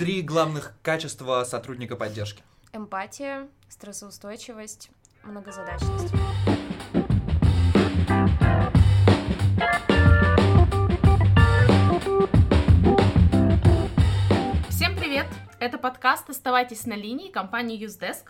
Три главных качества сотрудника поддержки. Эмпатия, стрессоустойчивость, многозадачность. Всем привет! Это подкаст «Оставайтесь на линии» компании UseDesk.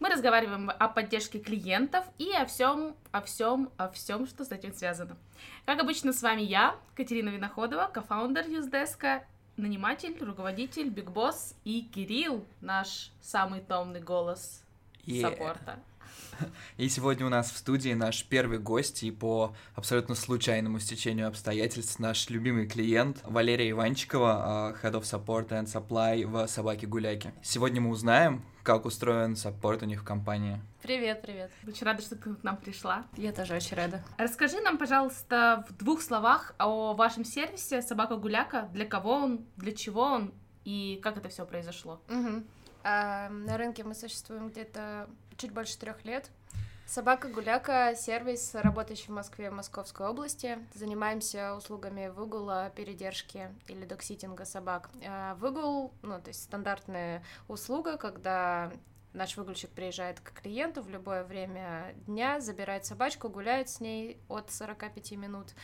Мы разговариваем о поддержке клиентов и о всем, о всем, о всем, что с этим связано. Как обычно, с вами я, Катерина Виноходова, кофаундер UseDesk, наниматель, руководитель, Boss и Кирилл, наш самый томный голос Yeah. саппорта. И сегодня у нас в студии наш первый гость и по абсолютно случайному стечению обстоятельств наш любимый клиент Валерия Иванчикова, а, Head of Support and Supply в Собаке Гуляки. Сегодня мы узнаем, как устроен саппорт у них в компании. Привет, привет. Очень рада, что ты к нам пришла. Я тоже очень рада. Расскажи нам, пожалуйста, в двух словах о вашем сервисе «Собака Гуляка». Для кого он, для чего он и как это все произошло? Мгм. А, на рынке мы существуем где-то чуть больше трех лет. Собака Гуляка — сервис, работающий в Москве и Московской области. Занимаемся услугами выгула, передержки или докситинга собак. А Выгул, ну, то есть стандартная услуга, когда наш выгульщик приезжает к клиенту в любое время дня, забирает собачку, гуляет с ней от 45 минут,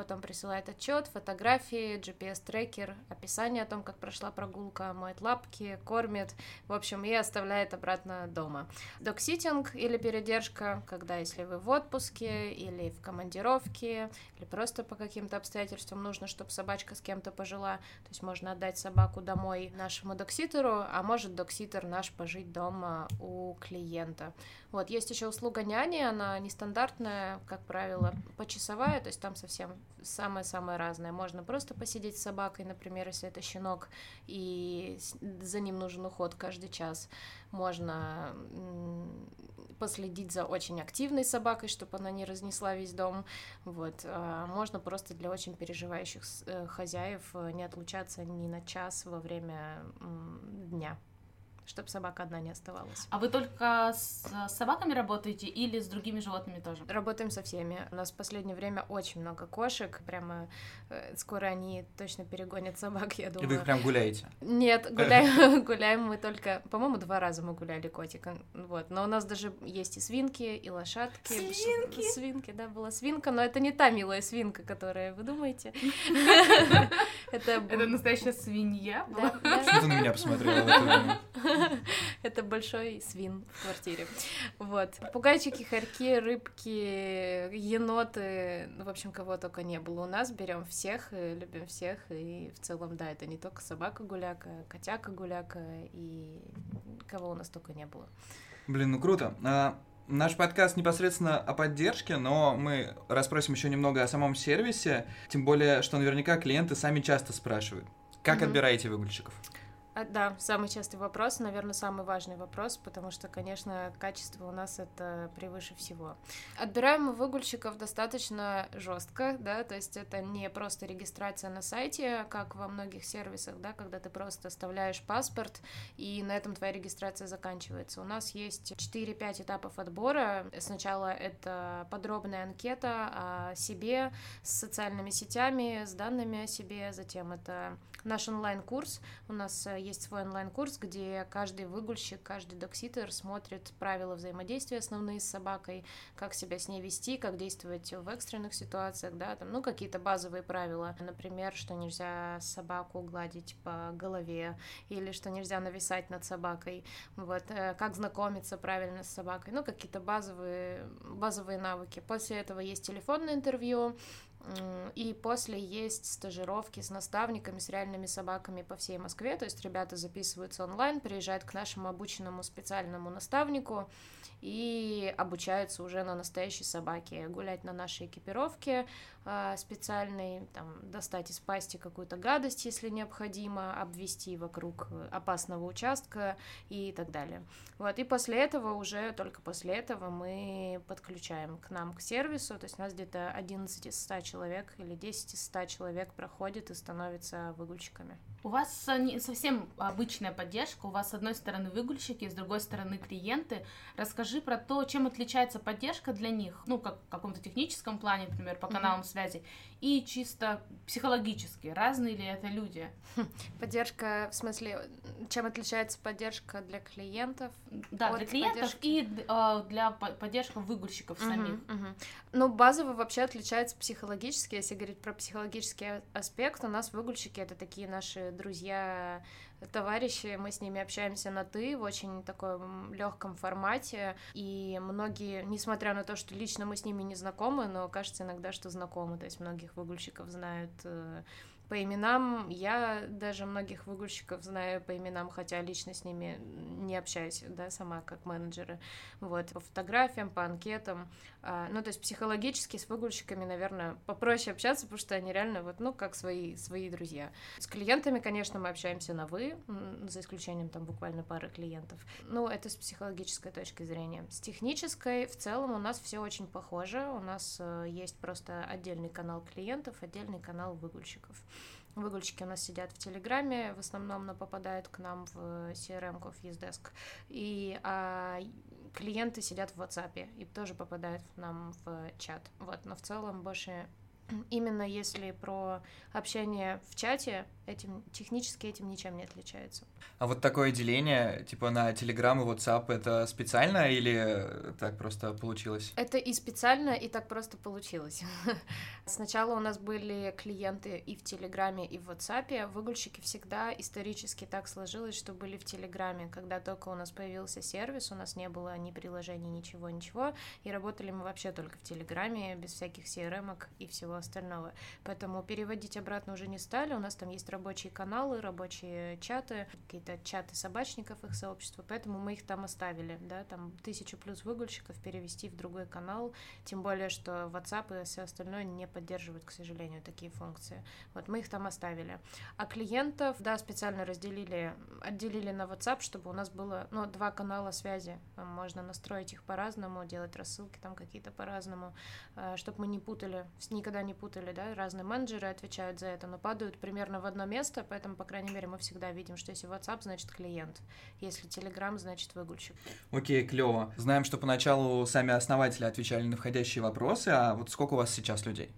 потом присылает отчет, фотографии, GPS-трекер, описание о том, как прошла прогулка, моет лапки, кормит, в общем, и оставляет обратно дома. Докситинг или передержка, когда если вы в отпуске или в командировке, или просто по каким-то обстоятельствам нужно, чтобы собачка с кем-то пожила, то есть можно отдать собаку домой нашему докситеру, а может докситер наш пожить дома у клиента. Вот, есть еще услуга няни, она нестандартная, как правило, почасовая, то есть там совсем самое-самое разное. Можно просто посидеть с собакой, например, если это щенок, и за ним нужен уход каждый час. Можно последить за очень активной собакой, чтобы она не разнесла весь дом. Вот. а Можно просто для очень переживающих э, хозяев э, не отлучаться ни на час во время дня, чтобы собака одна не оставалась. А вы только с собаками работаете или с другими животными тоже? Работаем со всеми. У нас в последнее время очень много кошек. Прямо э, скоро они точно перегонят собак, я И вы думаю. их прям гуляете. Нет, гуляем, гуляем мы только, по-моему, два раза мы гуляли котика, вот. Но у нас даже есть и свинки, и лошадки. Свинки? Свинки, да, была свинка, но это не та милая свинка, которая вы думаете. Это настоящая свинья? да, да. Что ты на меня посмотрела в это большой свин в квартире. Вот. Попугайчики, хорьки, рыбки, еноты, ну, в общем, кого только не было у нас. Берем всех, и любим всех. И в целом, да, это не только собака-гуляка, котяка-гуляка и кого у нас только не было. Блин, ну круто. А, Наш подкаст непосредственно о поддержке, но мы расспросим еще немного о самом сервисе, тем более, что наверняка клиенты сами часто спрашивают, как Мгм. отбираете выгульщиков? А, да, самый частый вопрос, наверное, самый важный вопрос, потому что, конечно, качество у нас это превыше всего. Отбираем мы выгульщиков достаточно жестко, да, то есть это не просто регистрация на сайте, как во многих сервисах, да, когда ты просто оставляешь паспорт, и на этом твоя регистрация заканчивается. У нас есть 4-5 этапов отбора. Сначала это подробная анкета о себе, с социальными сетями, с данными о себе, затем это наш онлайн-курс. У нас есть свой онлайн-курс, где каждый выгульщик, каждый докситер смотрит правила взаимодействия основные с собакой, как себя с ней вести, как действовать в экстренных ситуациях, да, там, ну, какие-то базовые правила, например, что нельзя собаку гладить по голове, или что нельзя нависать над собакой, вот, э, как знакомиться правильно с собакой, ну, какие-то базовые, базовые навыки. После этого есть телефонное интервью, И после есть стажировки с наставниками, с реальными собаками по всей Москве. То есть ребята записываются онлайн, приезжают к нашему обученному специальному наставнику и обучаются уже на настоящей собаке. Гулять на нашей экипировке а, специальной, там, достать из пасти какую-то гадость, если необходимо, обвести вокруг э, опасного участка и так далее. Вот, и после этого уже, только после этого мы подключаем к нам к сервису, то есть у нас где-то 11 из 100 человек или 10 из 100 человек проходит и становится выгульщиками. У вас не совсем обычная поддержка, у вас с одной стороны выгульщики, с другой стороны клиенты. Расскажи про то, чем отличается поддержка для них, ну, как в каком-то техническом плане, например, по каналам mm-hmm. связи, и чисто психологически. Разные ли это люди? Поддержка, в смысле, чем отличается поддержка для клиентов? Да, для клиентов поддержки? и э, для поддержки выгульщиков uh-huh, самих. Uh-huh. Ну, базово вообще отличается психологически. Если говорить про психологический аспект, у нас выгульщики — это такие наши друзья, товарищи, мы с ними общаемся на ты в очень таком легком формате, и многие, несмотря на то, что лично мы с ними не знакомы, но кажется иногда, что знакомы, то есть многих выгульщиков знают э, по именам. Я даже многих выгульщиков знаю по именам, хотя лично с ними не общаюсь, да, сама как менеджеры. Вот, по фотографиям, по анкетам. А, ну, то есть психологически с выгульщиками, наверное, попроще общаться, потому что они реально вот, ну, как свои, свои друзья. С клиентами, конечно, мы общаемся на «вы», за исключением там буквально пары клиентов. Ну, это с психологической точки зрения. С технической в целом у нас все очень похоже. У нас э, есть просто отдельный канал клиентов, отдельный канал выгульщиков. Выгульщики у нас сидят в Телеграме, в основном, но попадают к нам в CRM-ку, в Ездеск. И а, клиенты сидят в WhatsApp и тоже попадают к нам в чат. Вот, но в целом больше именно если про общение в чате, этим технически этим ничем не отличается. А вот такое деление, типа на Telegram и WhatsApp, это специально или так просто получилось? Это и специально, и так просто получилось. Сначала у нас были клиенты и в Телеграме, и в WhatsApp. Выгульщики всегда исторически так сложилось, что были в Телеграме. Когда только у нас появился сервис, у нас не было ни приложений, ничего, ничего, и работали мы вообще только в Телеграме, без всяких CRM и всего остального. Поэтому переводить обратно уже не стали. У нас там есть рабочие каналы, рабочие чаты, какие-то чаты собачников их сообщества, поэтому мы их там оставили, да, там тысячу плюс выгульщиков перевести в другой канал, тем более, что WhatsApp и все остальное не поддерживают, к сожалению, такие функции. Вот мы их там оставили. А клиентов, да, специально разделили, отделили на WhatsApp, чтобы у нас было, ну, два канала связи. Можно настроить их по-разному, делать рассылки там какие-то по-разному, э, чтобы мы не путали, никогда не путали, да, разные менеджеры отвечают за это, но падают примерно в одно место, поэтому, по крайней мере, мы всегда видим, что если WhatsApp, значит клиент, если Telegram, значит выгульщик. Окей, клево. Знаем, что поначалу сами основатели отвечали на входящие вопросы, а вот сколько у вас сейчас людей?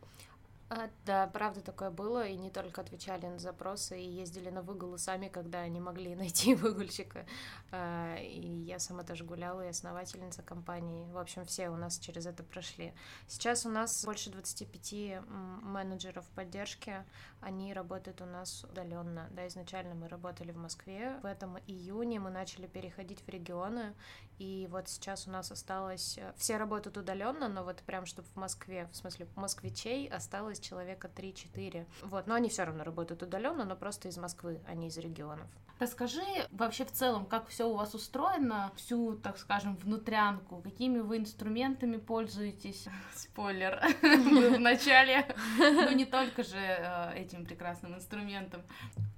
А, да, правда такое было, и не только отвечали на запросы, и ездили на выгулы сами, когда не могли найти выгульщика. А, и я сама тоже гуляла, и основательница компании. В общем, все у нас через это прошли. Сейчас у нас больше 25 менеджеров поддержки, они работают у нас удаленно. Да, изначально мы работали в Москве. В этом июне мы начали переходить в регионы, и вот сейчас у нас осталось... Э, все работают удаленно, но вот прям, чтобы в Москве, в смысле москвичей, осталось человека 3-4. Вот, но они все равно работают удаленно, но просто из Москвы, а не из регионов. Расскажи вообще в целом, как все у вас устроено, всю, так скажем, внутрянку, какими вы инструментами пользуетесь. Спойлер, в начале, но не только же э, этим прекрасным инструментом.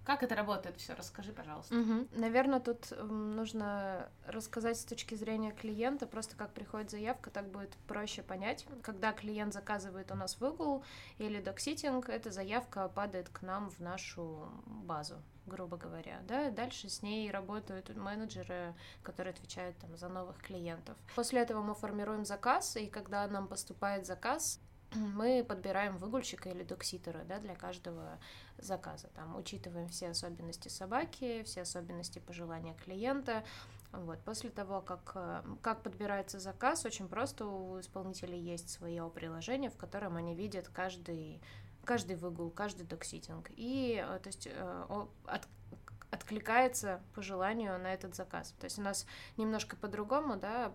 Как это работает все? Расскажи, пожалуйста. Угу. Наверное, тут нужно рассказать с точки зрения клиента, просто как приходит заявка, так будет проще понять. Когда клиент заказывает у нас выгул или докситинг, эта заявка падает к нам в нашу базу грубо говоря, да, дальше с ней работают менеджеры, которые отвечают там за новых клиентов. После этого мы формируем заказ, и когда нам поступает заказ, мы подбираем выгульщика или докситера да, для каждого заказа. Там учитываем все особенности собаки, все особенности пожелания клиента. Вот. После того, как, э, как подбирается заказ, очень просто у исполнителей есть свое приложение, в котором они видят каждый каждый выгул, каждый докситинг. И, э, то есть, э, от, откликается по желанию на этот заказ. То есть у нас немножко по-другому, да,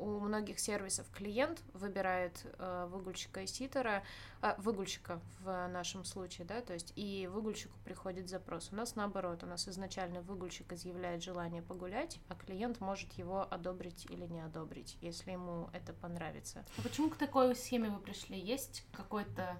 у многих сервисов клиент выбирает э, выгульщика и ситера, э, выгульщика в нашем случае, да, то есть и выгульщику приходит запрос. У нас наоборот, у нас изначально выгульщик изъявляет желание погулять, а клиент может его одобрить или не одобрить, если ему это понравится. А почему к такой схеме вы пришли? Есть какой-то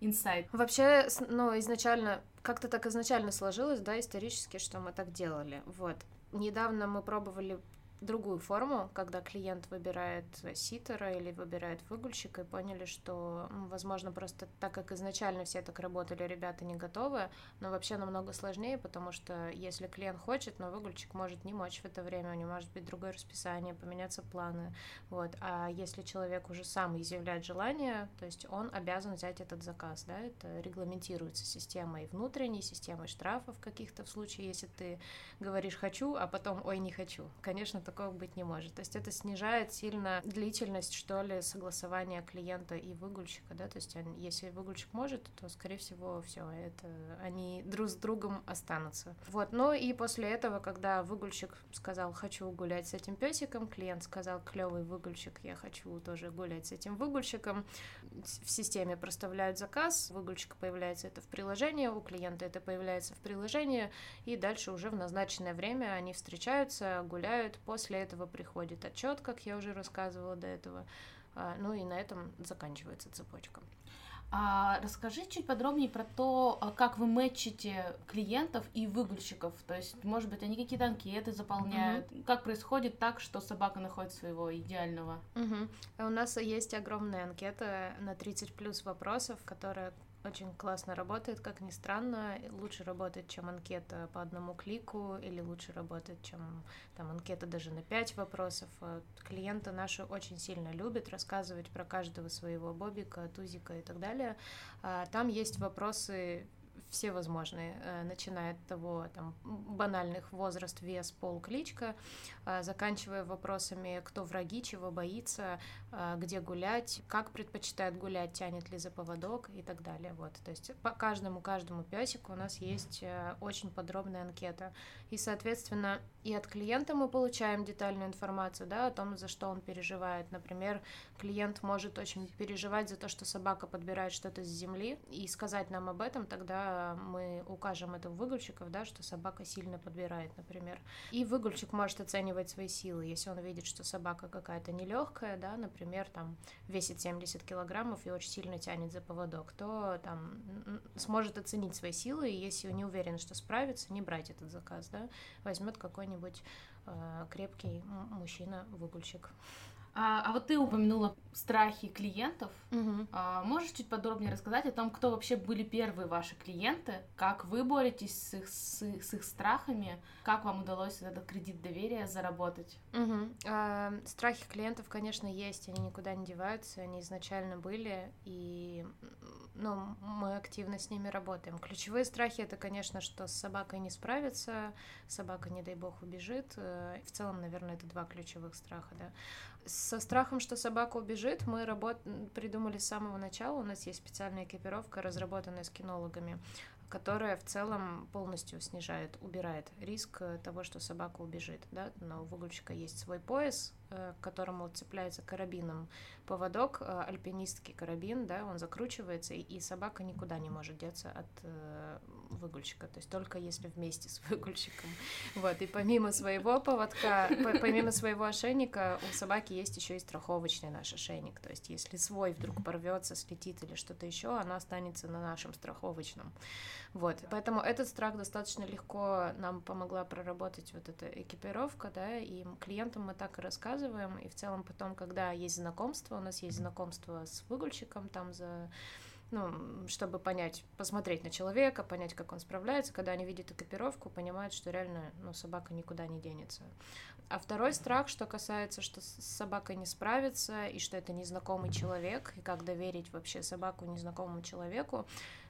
инсайт? Вообще, ну, изначально, как-то так изначально сложилось, да, исторически, что мы так делали, вот. Недавно мы пробовали другую форму, когда клиент выбирает ситера или выбирает выгульщика, и поняли, что, возможно, просто так как изначально все так работали, ребята не готовы, но вообще намного сложнее, потому что если клиент хочет, но выгульщик может не мочь в это время, у него может быть другое расписание, поменяться планы, вот, а если человек уже сам изъявляет желание, то есть он обязан взять этот заказ, да, это регламентируется системой внутренней, системой штрафов каких-то в случае, если ты говоришь «хочу», а потом «ой, не хочу». Конечно, такого быть не может. То есть это снижает сильно длительность, что ли, согласования клиента и выгульщика, да, то есть если выгульщик может, то, скорее всего, все, это они друг с другом останутся. Вот, ну и после этого, когда выгульщик сказал «хочу гулять с этим песиком», клиент сказал «клевый выгульщик, я хочу тоже гулять с этим выгульщиком», в системе проставляют заказ, выгульщик появляется это в приложении, у клиента это появляется в приложении, и дальше уже в назначенное время они встречаются, гуляют, после этого приходит отчет, как я уже рассказывала до этого. А, ну и на этом заканчивается цепочка. А расскажи чуть подробнее про то, а, как вы мэтчите клиентов и выгульщиков. То есть, может быть, они какие-то анкеты заполняют. Угу. Как происходит так, что собака находит своего идеального? Угу. У нас есть огромная анкета на 30 плюс вопросов, которая очень классно работает, как ни странно, лучше работает, чем анкета по одному клику, или лучше работает, чем там анкета даже на пять вопросов. А клиенты наши очень сильно любят рассказывать про каждого своего бобика, тузика и так далее. А там есть вопросы все возможные, э, начиная от того, там, банальных возраст, вес, пол, кличка, э, заканчивая вопросами, кто враги, чего боится, э, где гулять, как предпочитает гулять, тянет ли за поводок и так далее. Вот, то есть по каждому, каждому песику у нас есть очень подробная анкета. И, соответственно, и от клиента мы получаем детальную информацию, да, о том, за что он переживает. Например, клиент может очень переживать за то, что собака подбирает что-то с земли, и сказать нам об этом, тогда мы укажем это в выгульщиков, да, что собака сильно подбирает, например. И выгульщик может оценивать свои силы, если он видит, что собака какая-то нелегкая, да, например, там весит 70 килограммов и очень сильно тянет за поводок, то там сможет оценить свои силы, и если не уверен, что справится, не брать этот заказ, да, возьмет какой-нибудь э, крепкий мужчина-выгульщик. А, а вот ты упомянула страхи клиентов. Угу. А, можешь чуть подробнее рассказать о том, кто вообще были первые ваши клиенты, как вы боретесь с их, с, с их страхами, как вам удалось этот кредит доверия заработать? Угу. А, страхи клиентов, конечно, есть, они никуда не деваются, они изначально были, и ну, мы активно с ними работаем. Ключевые страхи это, конечно, что с собакой не справится, собака, не дай бог, убежит. Э, в целом, наверное, это два ключевых страха, да. Со страхом, что собака убежит, мы работ... придумали с самого начала. У нас есть специальная экипировка, разработанная с кинологами, которая в целом полностью снижает, убирает риск того, что собака убежит. Да? Но у выгульщика есть свой пояс, Э, к которому цепляется карабином поводок, э, альпинистский карабин, да, он закручивается, и собака никуда не может деться от э, выгульщика, то есть только если вместе с выгульщиком. Вот, и помимо своего поводка, помимо своего ошейника, у собаки есть еще и страховочный наш ошейник, то есть если свой вдруг порвется, слетит или что-то еще, она останется на нашем страховочном. Вот, поэтому этот страх достаточно легко нам помогла проработать вот эта экипировка, да, и клиентам мы так и рассказываем, рассказываем, и в целом потом, когда есть знакомство, у нас есть знакомство с выгульщиком там за ну, чтобы понять, посмотреть на человека, понять, как он справляется, когда они видят экипировку, понимают, что реально, ну, собака никуда не денется. А второй страх, что касается, что с собакой не справится, и что это незнакомый человек, и как доверить вообще собаку незнакомому человеку,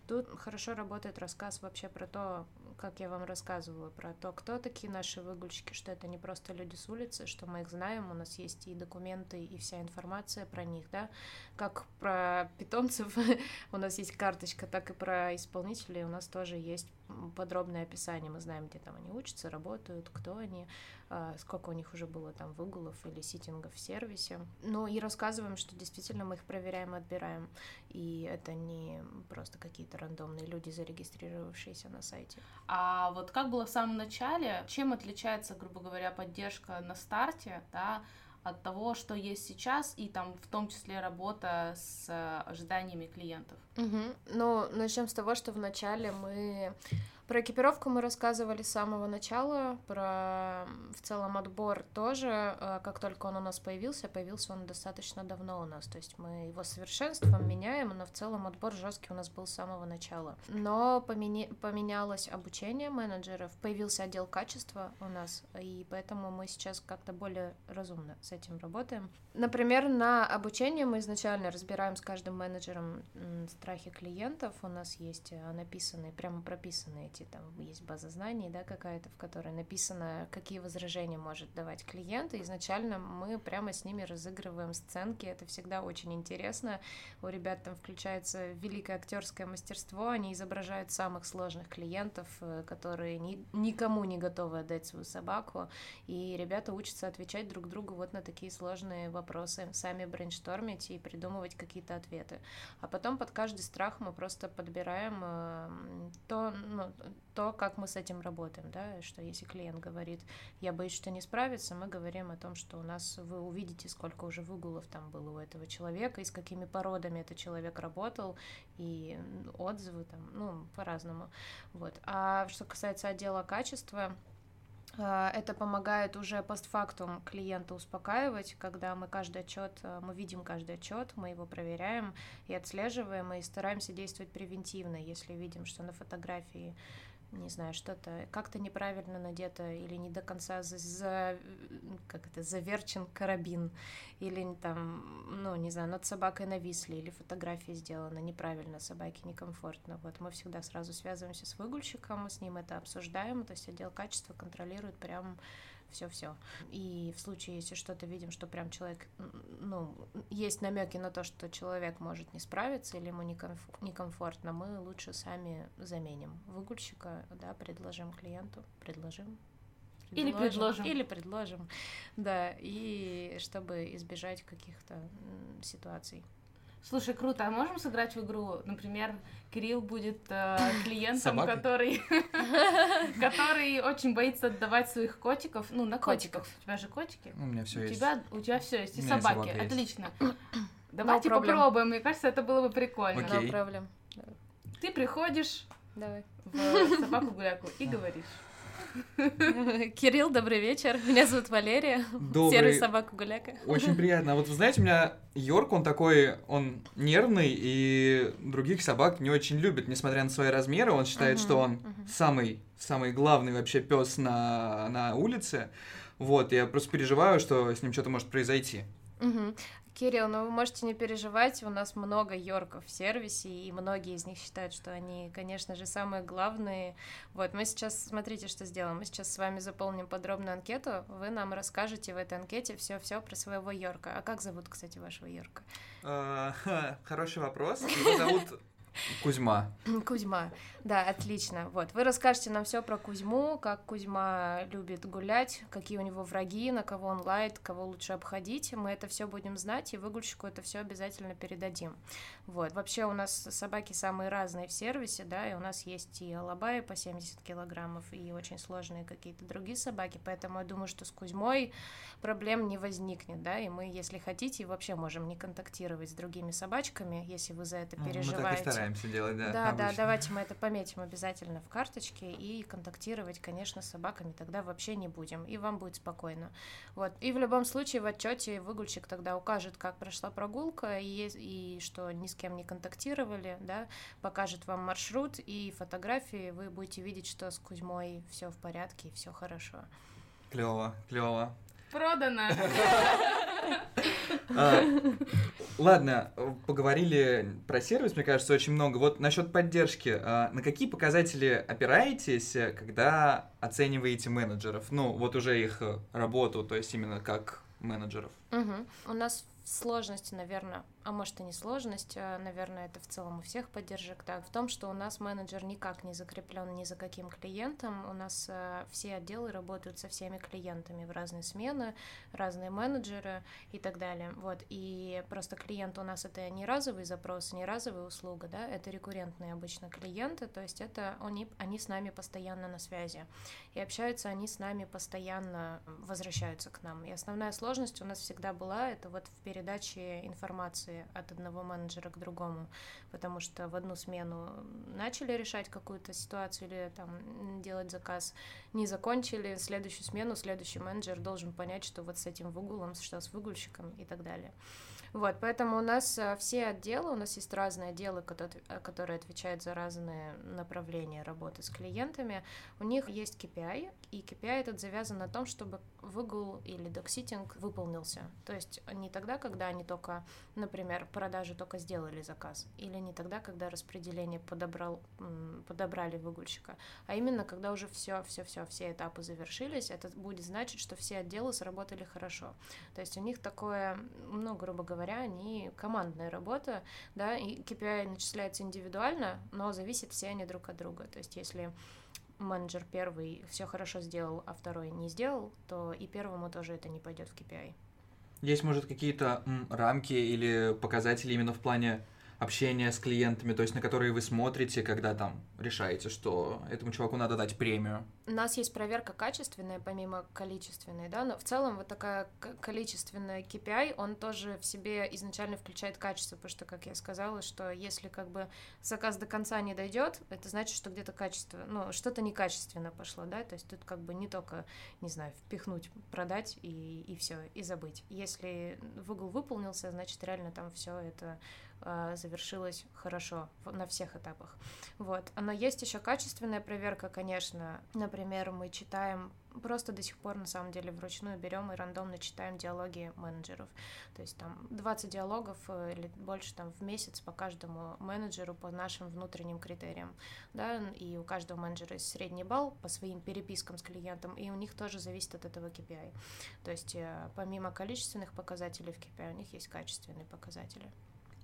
Тут хорошо работает рассказ вообще про то, как я вам рассказывала, про то, кто такие наши выгульщики, что это не просто люди с улицы, что мы их знаем, у нас есть и документы, и вся информация про них, да, как про питомцев у нас есть карточка, так и про исполнителей у нас тоже есть подробное описание, мы знаем, где там они учатся, работают, кто они, а, сколько у них уже было там выгулов или ситингов в сервисе. Ну и рассказываем, что действительно мы их проверяем отбираем, и это не просто какие-то рандомные люди, зарегистрировавшиеся на сайте. А вот как было в самом начале, чем отличается, грубо говоря, поддержка на старте, да, от того, что есть сейчас, и там в том числе работа с э, ожиданиями клиентов. Угу. Ну, начнем с того, что вначале мы Про экипировку мы рассказывали с самого начала, про в целом отбор тоже. Э, как только он у нас появился, появился он достаточно давно у нас. То есть мы его совершенством меняем, но в целом отбор жесткий у нас был с самого начала. Но помени... поменялось обучение менеджеров, появился отдел качества у нас, и поэтому мы сейчас как-то более разумно с этим работаем. Например, на обучение мы изначально разбираем с каждым менеджером страхи клиентов. У нас есть э, написанные, прямо прописанные эти, там есть база знаний, да, какая-то, в которой написано, какие возражения может давать клиент. Изначально мы прямо с ними разыгрываем сценки. Это всегда очень интересно. У ребят там включается великое актерское мастерство. Они изображают самых сложных клиентов, э, которые ни, никому не готовы отдать свою собаку. И ребята учатся отвечать друг другу вот на такие сложные вопросы, сами брейнштормить и придумывать какие-то ответы. А потом под каждый страх мы просто подбираем э, то, ну, то, как мы с этим работаем, да, что если клиент говорит, я боюсь, что не справится, мы говорим о том, что у нас вы увидите, сколько уже выгулов там было у этого человека, и с какими породами этот человек работал, и отзывы там, ну, по-разному, вот. А что касается отдела качества, а, это помогает уже постфактум клиента успокаивать, когда мы каждый отчет, а, мы видим каждый отчет, мы его проверяем и отслеживаем, и стараемся действовать превентивно, если видим, что на фотографии не знаю, что-то как-то неправильно надето или не до конца за, за как это заверчен карабин или там, ну не знаю, над собакой нависли или фотографии сделаны неправильно, собаке некомфортно. Вот мы всегда сразу связываемся с выгульщиком, мы с ним это обсуждаем, то есть отдел качества контролирует прям все-все. И в случае, если что-то видим, что прям человек, ну, есть намеки на то, что человек может не справиться или ему некомф- некомфортно, мы лучше сами заменим выгульщика, да, предложим клиенту, предложим. Или предложим. Или предложим, да, и чтобы избежать каких-то ситуаций. Слушай, круто. А можем сыграть в игру? Например, Кирилл будет э, клиентом, который, который очень боится отдавать своих котиков. Ну, на котиков. котиков. У тебя же котики. У меня все есть. У тебя, у тебя все есть. И собаки. Отлично. Давайте no попробуем. Мне кажется, это было бы прикольно. Okay. No. Ты приходишь Давай. в собаку-гуляку и говоришь. Кирилл, добрый вечер. Меня зовут Валерия. Добрый. Серый собака Гуляка. Очень приятно. А вот вы знаете, у меня Йорк, он такой, он нервный и других собак не очень любит, несмотря на свои размеры. Он считает, uh-huh, что он uh-huh. самый, самый главный вообще пес на, на улице. Вот, я просто переживаю, что с ним что-то может произойти. Угу. Кирилл, ну вы можете не переживать, у нас много Йорков в сервисе, и многие из них считают, что они, конечно же, самые главные. Вот, мы сейчас, смотрите, что сделаем. Мы сейчас с вами заполним подробную анкету, вы нам расскажете в этой анкете все-все про своего Йорка. А как зовут, кстати, вашего Йорка? А, хороший вопрос. Его зовут Кузьма. Кузьма, да, отлично. Вот, вы расскажете нам все про Кузьму, как Кузьма любит гулять, какие у него враги, на кого он лает, кого лучше обходить. Мы это все будем знать, и выгульщику это все обязательно передадим. Вот, вообще у нас собаки самые разные в сервисе, да, и у нас есть и алабаи по 70 килограммов, и очень сложные какие-то другие собаки, поэтому я думаю, что с Кузьмой проблем не возникнет, да, и мы, если хотите, вообще можем не контактировать с другими собачками, если вы за это переживаете. Стараемся делать, да. Да, обычно. да, давайте мы это пометим обязательно в карточке и контактировать, конечно, с собаками тогда вообще не будем, и вам будет спокойно. Вот, и в любом случае в отчете выгульщик тогда укажет, как прошла прогулка, и, и что ни с кем не контактировали, да, покажет вам маршрут и фотографии, вы будете видеть, что с Кузьмой все в порядке и все хорошо. Клево, клево. Продано. А, ладно, поговорили про сервис, мне кажется, очень много. Вот насчет поддержки. А, на какие показатели опираетесь, когда оцениваете менеджеров? Ну, вот уже их работу, то есть именно как менеджеров. У нас сложности, наверное, а может и не сложность, а, наверное, это в целом у всех поддержек, так, в том, что у нас менеджер никак не закреплен ни за каким клиентом, у нас э, все отделы работают со всеми клиентами в разные смены, разные менеджеры и так далее, вот, и просто клиент у нас это не разовый запрос, не разовая услуга, да, это рекуррентные обычно клиенты, то есть это они, они с нами постоянно на связи, и общаются они с нами постоянно, возвращаются к нам, и основная сложность у нас всегда была, это вот в период передачи от одного менеджера к другому, потому что в одну смену начали решать какую-то ситуацию или там делать заказ, не закончили, следующую смену следующий менеджер должен понять, что вот с этим выгулом, что с выгульщиком и так далее. Вот, поэтому у нас э, все отделы, у нас есть разные отделы, э, которые отвечают за разные направления работы с клиентами. У них есть KPI, и KPI этот завязан на том, чтобы выгул или докситинг выполнился. То есть не тогда, когда они только, например, продажи только сделали заказ, или не тогда, когда распределение подобрал, подобрали выгульщика, а именно когда уже все, все, все, все этапы завершились, это будет значить, что все отделы сработали хорошо. То есть у них такое, ну, грубо говоря, говоря, они командная работа, да, и KPI начисляется индивидуально, но зависят все они друг от друга. То есть если менеджер первый все хорошо сделал, а второй не сделал, то и первому тоже это не пойдет в KPI. Есть, может, какие-то рамки или показатели именно в плане общения с клиентами, то есть на которые вы смотрите, когда там решаете, что этому чуваку надо дать премию? У нас есть проверка качественная, помимо количественной, да, но в целом вот такая количественная KPI, он тоже в себе изначально включает качество, потому что, как я сказала, что если как бы заказ до конца не дойдет, это значит, что где-то качество, ну, что-то некачественно пошло, да, то есть тут как бы не только, не знаю, впихнуть, продать и, и все, и забыть. Если в угол выполнился, значит, реально там все это завершилось хорошо на всех этапах. Вот. Но есть еще качественная проверка, конечно. Например, мы читаем просто до сих пор, на самом деле, вручную берем и рандомно читаем диалоги менеджеров. То есть там 20 диалогов э, или больше там в месяц по каждому менеджеру по нашим внутренним критериям. Да? И у каждого менеджера есть средний балл по своим перепискам с клиентом, и у них тоже зависит от этого KPI. То есть э, помимо количественных показателей в KPI, у них есть качественные показатели.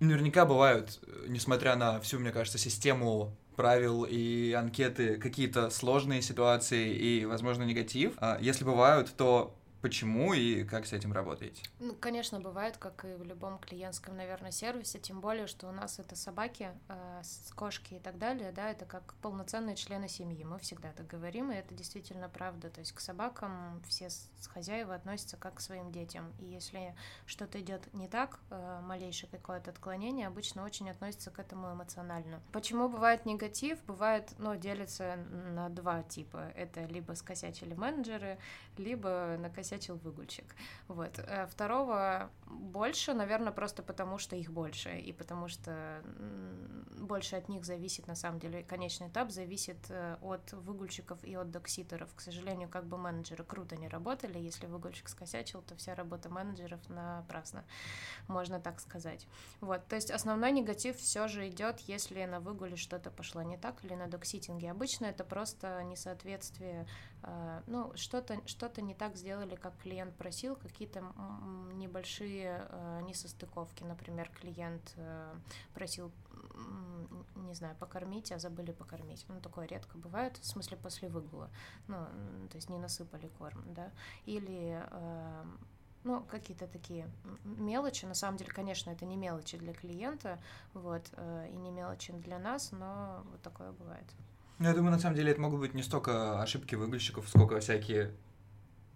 Наверняка бывают, э, несмотря на всю, мне кажется, систему правил и анкеты, какие-то сложные ситуации и, возможно, негатив. А если бывают, то Почему и как с этим работаете? Ну, конечно, бывает, как и в любом клиентском, наверное, сервисе, тем более, что у нас это собаки, э, кошки и так далее, да, это как полноценные члены семьи, мы всегда так говорим, и это действительно правда, то есть к собакам все хозяева относятся как к своим детям, и если что-то идет не так, э, малейшее какое-то отклонение, обычно очень относятся к этому эмоционально. Почему бывает негатив? Бывает, ну, делится на два типа, это либо скосячили менеджеры, либо накосячили накосячил выгульщик. Вот. Э, второго больше, наверное, просто потому, что их больше, и потому что больше от них зависит, на самом деле, конечный этап зависит э, от выгульщиков и от докситеров. К сожалению, как бы менеджеры круто не работали, если выгульщик скосячил, то вся работа менеджеров напрасно, можно так сказать. Вот, то есть основной негатив все же идет, если на выгуле что-то пошло не так или на докситинге. Обычно это просто несоответствие, ну, что-то что не так сделали, как клиент просил, какие-то небольшие э, несостыковки. Например, клиент э, просил, не знаю, покормить, а забыли покормить. Ну, такое редко бывает, в смысле после выгула. Ну, то есть не насыпали корм, да. Или э, ну, какие-то такие мелочи. На самом деле, конечно, это не мелочи для клиента, вот, и не мелочи для нас, но вот такое бывает. Ну, я думаю, на самом деле, это могут быть не столько ошибки выгульщиков, сколько всякие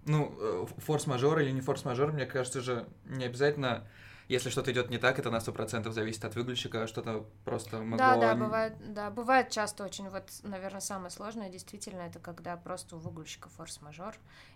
ну, э, форс-мажор или не форс-мажор, мне кажется же, не обязательно если что-то идет не так, это на сто процентов зависит от выгульщика, что-то просто могло... Да, да, бывает, да, бывает часто очень, вот, наверное, самое сложное действительно это когда просто у выгульщика форс-мажор,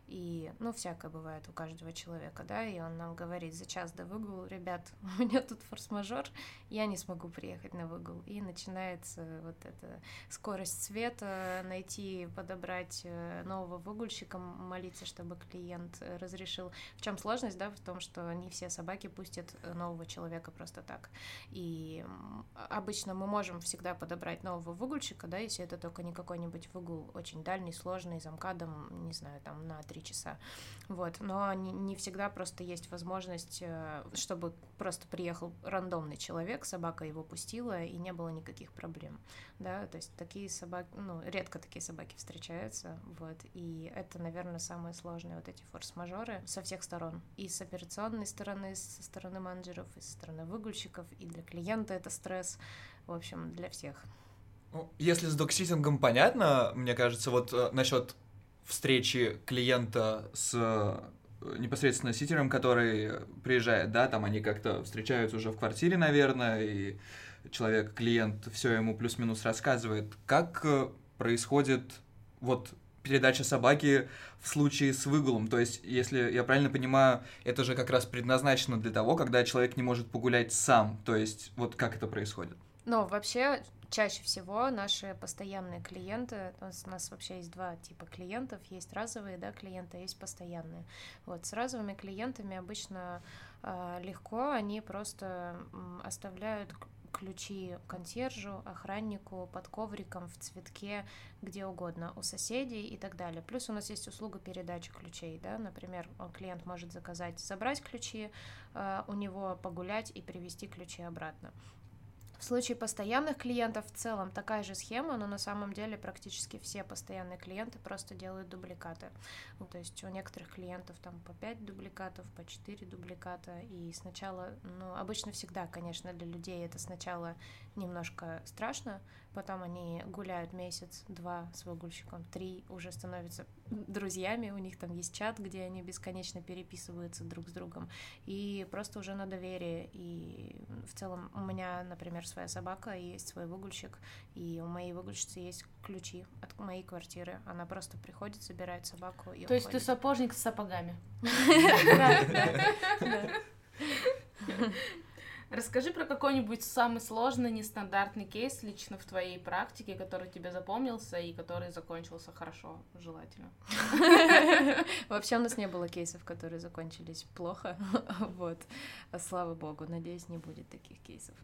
и, ну, всякое бывает у каждого человека, да, и он нам говорит за час до выгула, ребят, у меня тут форс-мажор, я не смогу приехать на выгул, и начинается вот эта скорость света, найти, подобрать э, нового выгульщика, молиться, чтобы клиент разрешил. В чем сложность, да, в том, что не все собаки пустят нового человека просто так. И обычно мы можем всегда подобрать нового выгульщика, да, если это только не какой-нибудь выгул очень дальний, сложный, замкадом, не знаю, там на три часа. Вот. Но не, не всегда просто есть возможность, э, чтобы просто приехал рандомный человек, собака его пустила, и не было никаких проблем. Да, то есть такие собаки, ну, редко такие собаки встречаются, вот, и это, наверное, самое сложное, вот эти форс-мажоры со всех сторон. И с операционной стороны, со стороны менеджеров, и со стороны выгульщиков, и для клиента это стресс, в общем, для всех. Ну, если с докситингом понятно, мне кажется, вот э, насчет встречи клиента с э, непосредственно ситером, который приезжает, да, там они как-то встречаются уже в квартире, наверное, и человек, клиент, все ему плюс-минус рассказывает. Как э, происходит вот передача собаки в случае с выгулом. То есть, если я правильно понимаю, это же как раз предназначено для того, когда человек не может погулять сам. То есть, вот как это происходит? Ну, вообще, чаще всего наши постоянные клиенты, у нас, у нас вообще есть два типа клиентов, есть разовые, да, клиенты, а есть постоянные. Вот, с разовыми клиентами обычно э, легко, они просто оставляют ключи консьержу, охраннику, под ковриком, в цветке, где угодно, у соседей и так далее. Плюс у нас есть услуга передачи ключей, да, например, клиент может заказать, забрать ключи э, у него, погулять и привезти ключи обратно. В случае постоянных клиентов в целом такая же схема, но на самом деле практически все постоянные клиенты просто делают дубликаты. Ну, то есть у некоторых клиентов там по 5 дубликатов, по 4 дубликата, и сначала, ну, обычно всегда, конечно, для людей это сначала немножко страшно, потом они гуляют месяц-два с выгульщиком, три уже становятся друзьями, у них там есть чат, где они бесконечно переписываются друг с другом, и просто уже на доверие, и в целом у меня, например, своя собака, есть свой выгульщик, и у моей выгульщицы есть ключи от моей квартиры, она просто приходит, забирает собаку и То есть ты сапожник с сапогами? Расскажи про какой-нибудь самый сложный, нестандартный кейс лично в твоей практике, который тебе запомнился и который закончился хорошо, желательно. Вообще у нас не было кейсов, которые закончились плохо, вот. Слава богу, надеюсь, не будет таких кейсов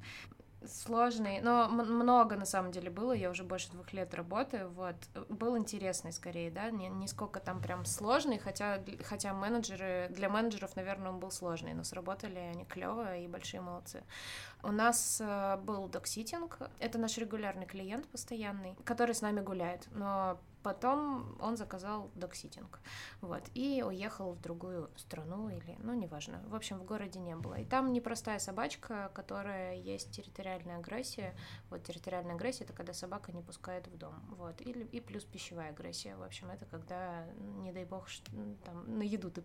сложный, но много на самом деле было, я уже больше двух лет работаю, вот, был интересный скорее, да, не, не сколько там прям сложный, хотя, хотя менеджеры, для менеджеров, наверное, он был сложный, но сработали они клево и большие молодцы. У нас э, был dogsitting, это наш регулярный клиент постоянный, который с нами гуляет, но Потом он заказал dogsitting, вот, и уехал в другую страну или, ну, неважно, в общем, в городе не было. И там непростая собачка, которая есть территориальная агрессия, вот, территориальная агрессия — это когда собака не пускает в дом, вот, или, и плюс пищевая агрессия, в общем, это когда, не дай бог, там, на еду ты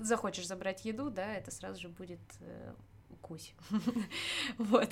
захочешь забрать еду, да, это сразу же будет э, кусь. вот.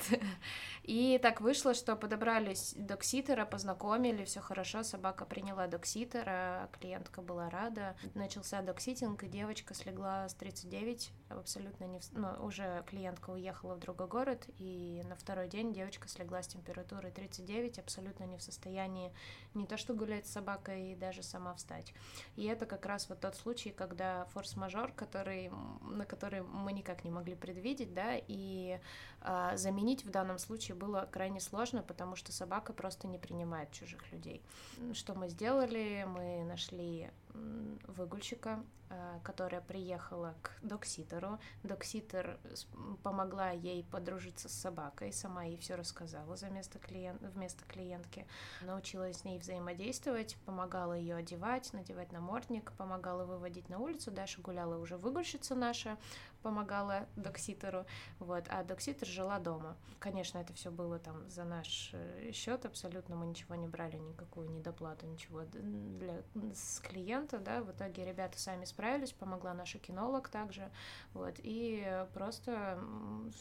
И так вышло, что подобрались докситера, познакомили, все хорошо, собака приняла докситера, клиентка была рада. Начался докситинг, и девочка слегла с 39, абсолютно не... В... Ну, уже клиентка уехала в другой город, и на второй день девочка слегла с температурой 39, абсолютно не в состоянии не то что гулять с собакой, и даже сама встать. И это как раз вот тот случай, когда форс-мажор, который, на который мы никак не могли предвидеть, да, и а, заменить в данном случае было крайне сложно, потому что собака просто не принимает чужих людей. Что мы сделали? Мы нашли выгульщика, которая приехала к докситеру. Докситер помогла ей подружиться с собакой, сама ей все рассказала за место клиент, вместо клиентки. Научилась с ней взаимодействовать, помогала ее одевать, надевать намордник, помогала выводить на улицу. Даша гуляла уже выгульщица наша, помогала докситеру, вот, а докситер жила дома. Конечно, это все было там за наш э, счет, абсолютно мы ничего не брали, никакую недоплату, ничего для, с клиента, да, в итоге ребята сами справились, помогла наша кинолог также, вот, и просто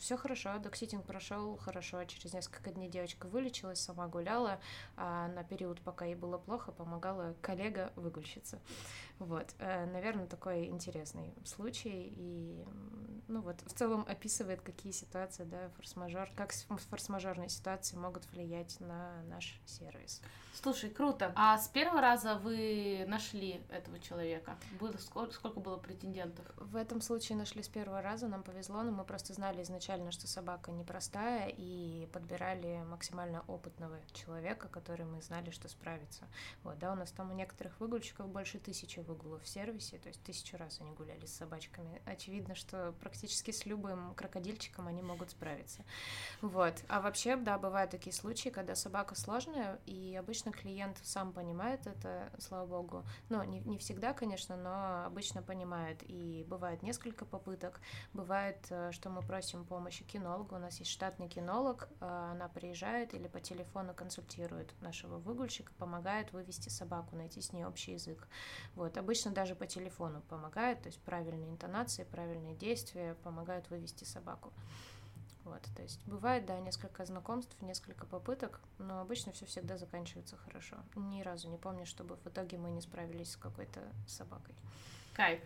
все хорошо, докситинг прошел хорошо, через несколько дней девочка вылечилась, сама гуляла, а на период, пока ей было плохо, помогала коллега выгульщица. Вот, э, наверное, такой интересный случай, и, ну вот, в целом описывает, какие ситуации, да, форс-мажор, как форс-мажорные ситуации могут влиять на наш сервис. Слушай, круто. А с первого раза вы нашли этого человека? Было, сколько, сколько было претендентов? В этом случае нашли с первого раза, нам повезло, но мы просто знали изначально, что собака непростая, и подбирали максимально опытного человека, который мы знали, что справится. Вот, да, у нас там у некоторых выгульщиков больше тысячи выгулов в сервисе, то есть тысячу раз они гуляли с собачками. Очевидно, что практически с любым крокодильчиком они могут справиться. Вот. А вообще, да, бывают такие случаи, когда собака сложная, и обычно клиент сам понимает это, слава богу. Ну, не, не всегда, конечно, но обычно понимает. И бывает несколько попыток. Бывает, э, что мы просим помощи кинолога. У нас есть штатный кинолог. э, Она приезжает или по телефону консультирует нашего выгульщика, помогает вывести собаку, найти с ней общий язык. Вот. Обычно даже по телефону помогает, то есть правильные интонации, правильные действия помогают вывести собаку. Вот, то есть бывает, да, несколько знакомств, несколько попыток, но обычно все всегда заканчивается хорошо. Ни разу не помню, чтобы в итоге мы не справились с какой-то собакой. Кайф.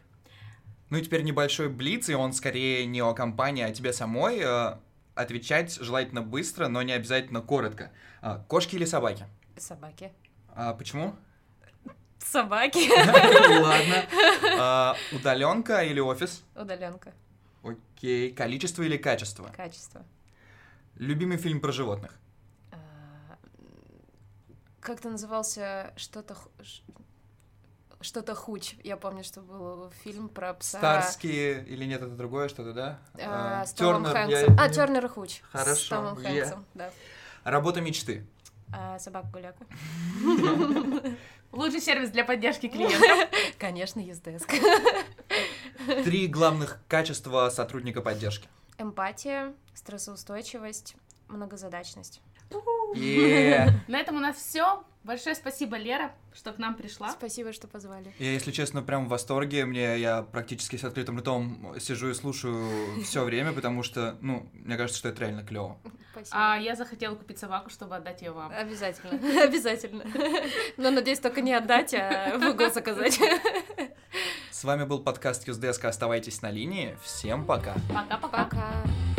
Ну и теперь небольшой блиц, и он скорее не о компании, а о тебе самой. Э, Отвечать желательно быстро, но не обязательно коротко. А, Кошки или собаки? Собаки. А, Почему? Собаки. Ладно. Удаленка или офис? Удаленка. Окей. Количество или качество? Качество. Любимый фильм про животных? А, Как-то назывался что-то что-то хуч. Я помню, что был фильм про пса. Старские или нет, это другое что-то, да? а, А, с Томом Тёрнер, я Хэнксом. А, не- Тернер и Хуч. Хорошо, С Томом Хэнксом, да. Работа мечты. А, собака-гуляка. Лучший сервис для поддержки клиентов. Конечно, ездеск. Три главных качества сотрудника поддержки. Эмпатия, стрессоустойчивость, многозадачность. На этом у нас все. Большое спасибо, Лера, что к нам пришла. Спасибо, что позвали. я, если честно, прям в восторге. Мне я практически с открытым ртом сижу и слушаю все время, потому что, ну, мне кажется, что это реально клево. Спасибо. А я захотела купить собаку, чтобы отдать ее вам. Обязательно, обязательно. Но надеюсь, только не отдать, а в заказать. С вами был подкаст Юздеска. Оставайтесь на линии. Всем пока. Пока-пока. Пока.